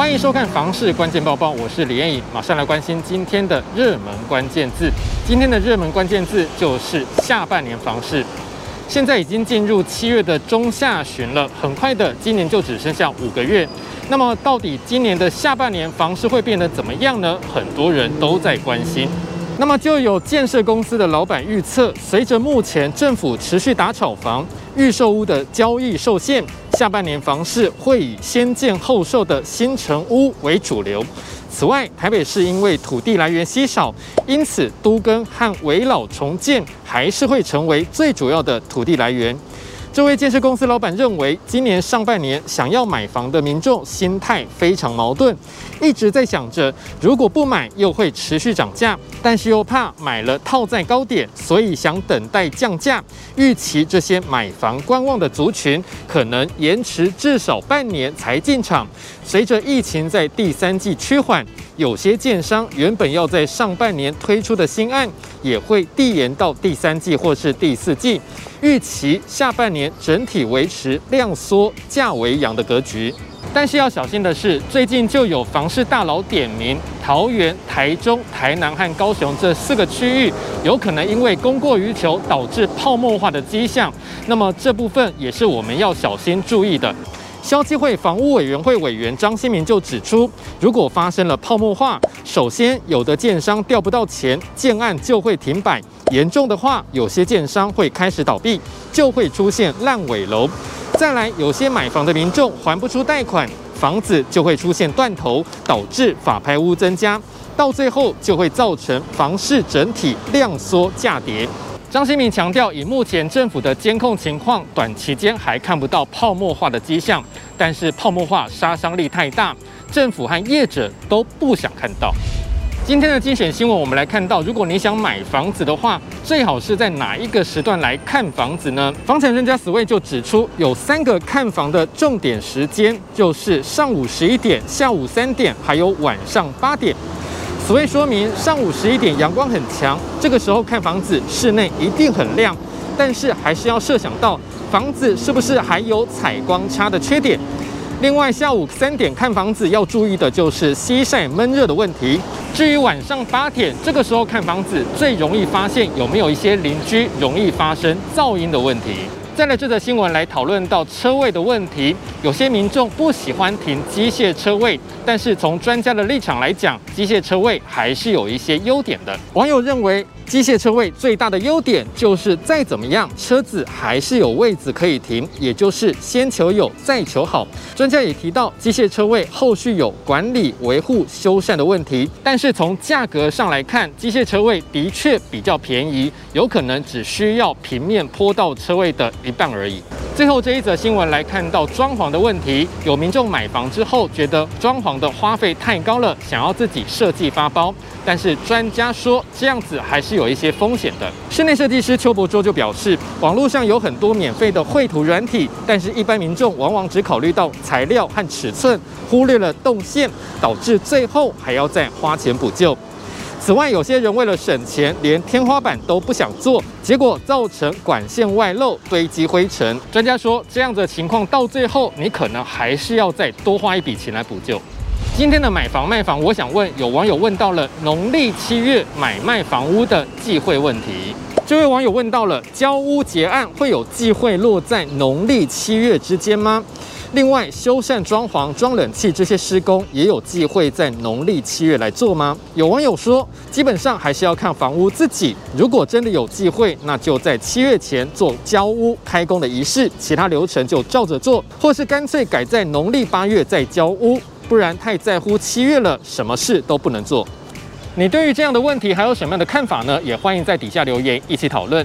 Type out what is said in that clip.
欢迎收看《房市关键报报》，我是李彦颖，马上来关心今天的热门关键字。今天的热门关键字就是下半年房市。现在已经进入七月的中下旬了，很快的，今年就只剩下五个月。那么，到底今年的下半年房市会变得怎么样呢？很多人都在关心。那么，就有建设公司的老板预测，随着目前政府持续打炒房，预售屋的交易受限。下半年房市会以先建后售的新城屋为主流。此外，台北市因为土地来源稀少，因此都更和围老重建还是会成为最主要的土地来源。这位建设公司老板认为，今年上半年想要买房的民众心态非常矛盾，一直在想着如果不买又会持续涨价，但是又怕买了套在高点，所以想等待降价。预期这些买房观望的族群可能延迟至少半年才进场。随着疫情在第三季趋缓，有些建商原本要在上半年推出的新案也会递延到第三季或是第四季。预期下半年整体维持量缩价为阳的格局，但是要小心的是，最近就有房市大佬点名桃园、台中、台南和高雄这四个区域，有可能因为供过于求导致泡沫化的迹象。那么这部分也是我们要小心注意的。消基会房屋委员会委员张新民就指出，如果发生了泡沫化，首先有的建商调不到钱，建案就会停摆。严重的话，有些建商会开始倒闭，就会出现烂尾楼。再来，有些买房的民众还不出贷款，房子就会出现断头，导致法拍屋增加，到最后就会造成房市整体量缩价跌。张新民强调，以目前政府的监控情况，短期间还看不到泡沫化的迹象，但是泡沫化杀伤力太大，政府和业者都不想看到。今天的精选新闻，我们来看到，如果你想买房子的话，最好是在哪一个时段来看房子呢？房产专家 sv 就指出，有三个看房的重点时间，就是上午十一点、下午三点，还有晚上八点。Sway 说明，上午十一点阳光很强，这个时候看房子，室内一定很亮，但是还是要设想到房子是不是还有采光差的缺点。另外，下午三点看房子要注意的就是西晒闷热的问题。至于晚上八点这个时候看房子，最容易发现有没有一些邻居容易发生噪音的问题。再来这则新闻来讨论到车位的问题，有些民众不喜欢停机械车位，但是从专家的立场来讲，机械车位还是有一些优点的。网友认为，机械车位最大的优点就是再怎么样，车子还是有位置可以停，也就是先求有，再求好。专家也提到，机械车位后续有管理、维护、修缮的问题，但是从价格上来看，机械车位的确比较便宜，有可能只需要平面坡道车位的一半而已。最后这一则新闻来看到装潢的问题，有民众买房之后觉得装潢的花费太高了，想要自己设计发包。但是专家说这样子还是有一些风险的。室内设计师邱伯洲就表示，网络上有很多免费的绘图软体，但是一般民众往往只考虑到材料和尺寸，忽略了动线，导致最后还要再花钱补救。此外，有些人为了省钱，连天花板都不想做，结果造成管线外漏、堆积灰尘。专家说，这样的情况到最后，你可能还是要再多花一笔钱来补救。今天的买房卖房，我想问，有网友问到了农历七月买卖房屋的忌讳问题。这位网友问到了，交屋结案会有忌讳落在农历七月之间吗？另外，修缮装潢、装冷气这些施工也有忌讳在农历七月来做吗？有网友说，基本上还是要看房屋自己，如果真的有忌讳，那就在七月前做交屋开工的仪式，其他流程就照着做，或是干脆改在农历八月再交屋。不然太在乎七月了，什么事都不能做。你对于这样的问题还有什么样的看法呢？也欢迎在底下留言一起讨论。